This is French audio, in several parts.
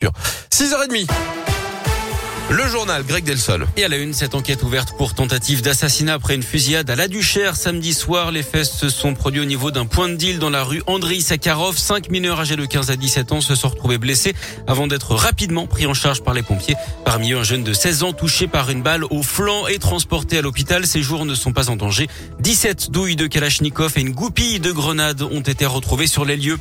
6h30. Le journal Greg Delsol. Et à la une, cette enquête ouverte pour tentative d'assassinat après une fusillade à la Duchère samedi soir. Les faits se sont produits au niveau d'un point de deal dans la rue Andrei Sakharov. Cinq mineurs âgés de 15 à 17 ans se sont retrouvés blessés avant d'être rapidement pris en charge par les pompiers. Parmi eux, un jeune de 16 ans touché par une balle au flanc et transporté à l'hôpital. Ses jours ne sont pas en danger. 17 douilles de Kalachnikov et une goupille de grenades ont été retrouvées sur les lieux.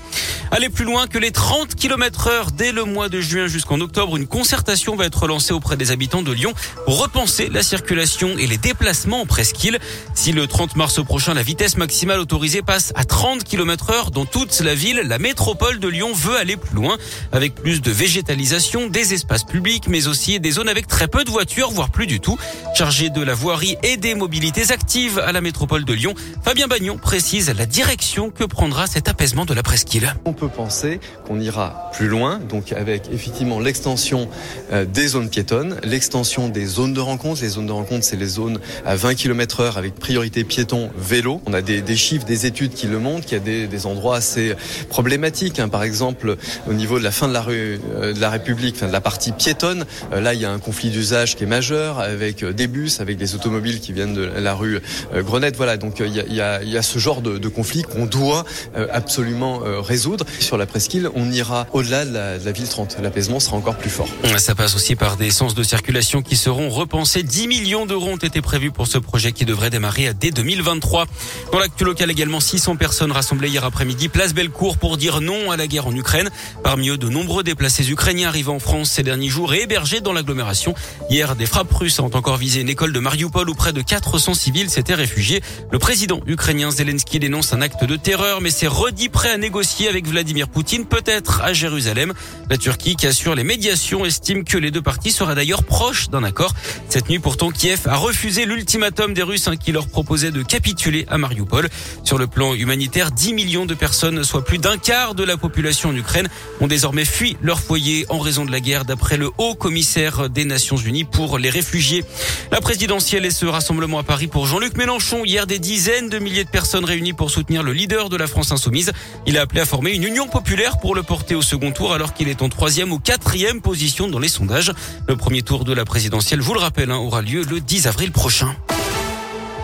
Aller plus loin que les 30 km heure dès le mois de juin jusqu'en octobre. Une concertation va être lancée auprès des habitants de Lyon repenser la circulation et les déplacements en presqu'île. Si le 30 mars prochain, la vitesse maximale autorisée passe à 30 km heure dans toute la ville, la métropole de Lyon veut aller plus loin avec plus de végétalisation, des espaces publics, mais aussi des zones avec très peu de voitures, voire plus du tout. Chargé de la voirie et des mobilités actives à la métropole de Lyon, Fabien Bagnon précise la direction que prendra cet apaisement de la presqu'île. On peut penser qu'on ira plus loin, donc avec effectivement l'extension euh, des zones piétonnes l'extension des zones de rencontre. Les zones de rencontre, c'est les zones à 20 km heure avec priorité piéton, vélo. On a des, chiffres, des études qui le montrent, qu'il y a des, endroits assez problématiques. Hein. Par exemple, au niveau de la fin de la rue euh, de la République, fin de la partie piétonne, euh, là, il y a un conflit d'usage qui est majeur avec euh, des bus, avec des automobiles qui viennent de la rue Grenette. Voilà, donc il y a, ce genre de, de conflit qu'on doit absolument résoudre. Sur la presqu'île, on ira au-delà de la, de la ville 30. L'apaisement sera encore plus fort. Ça passe aussi par des de circulation qui seront repensés. 10 millions d'euros ont été prévus pour ce projet qui devrait démarrer dès 2023. Dans l'actu local également, 600 personnes rassemblées hier après-midi, place Bellecour pour dire non à la guerre en Ukraine. Parmi eux, de nombreux déplacés ukrainiens arrivés en France ces derniers jours et hébergés dans l'agglomération. Hier, des frappes russes ont encore visé une école de Mariupol où près de 400 civils s'étaient réfugiés. Le président ukrainien Zelensky dénonce un acte de terreur, mais s'est redit prêt à négocier avec Vladimir Poutine, peut-être à Jérusalem. La Turquie, qui assure les médiations, estime que les deux parties seraient d'ailleurs proche d'un accord. Cette nuit, pourtant, Kiev a refusé l'ultimatum des Russes hein, qui leur proposait de capituler à Mariupol. Sur le plan humanitaire, 10 millions de personnes, soit plus d'un quart de la population en Ukraine, ont désormais fui leur foyer en raison de la guerre, d'après le haut commissaire des Nations Unies pour les réfugiés. La présidentielle et ce rassemblement à Paris pour Jean-Luc Mélenchon. Hier, des dizaines de milliers de personnes réunies pour soutenir le leader de la France insoumise. Il a appelé à former une union populaire pour le porter au second tour alors qu'il est en troisième ou quatrième position dans les sondages. Premier tour de la présidentielle, vous le rappelle, hein, aura lieu le 10 avril prochain.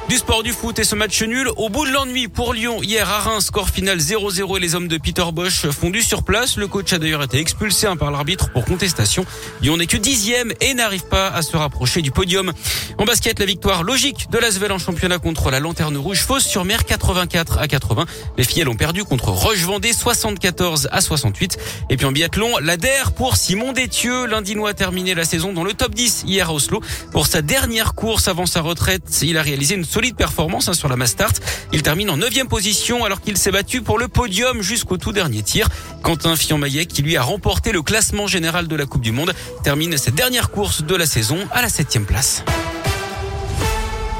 Du sport du foot et ce match nul au bout de l'ennui pour Lyon hier à Reims, score final 0-0 et les hommes de Peter Bosch fondus sur place. Le coach a d'ailleurs été expulsé hein, par l'arbitre pour contestation. Lyon n'est que dixième et n'arrive pas à se rapprocher du podium. En basket, la victoire logique de l'Asvel en championnat contre la Lanterne Rouge, fausse sur mer 84 à 80. Les filles ont perdu contre Roche-Vendée 74 à 68. Et puis en biathlon, la DER pour Simon Détieux. L'Indinois a terminé la saison dans le top 10 hier à Oslo. Pour sa dernière course avant sa retraite, il a réalisé solide performance hein, sur la Mastart. Il termine en neuvième position alors qu'il s'est battu pour le podium jusqu'au tout dernier tir. Quentin Fillon-Maillet, qui lui a remporté le classement général de la Coupe du Monde, termine cette dernière course de la saison à la septième place.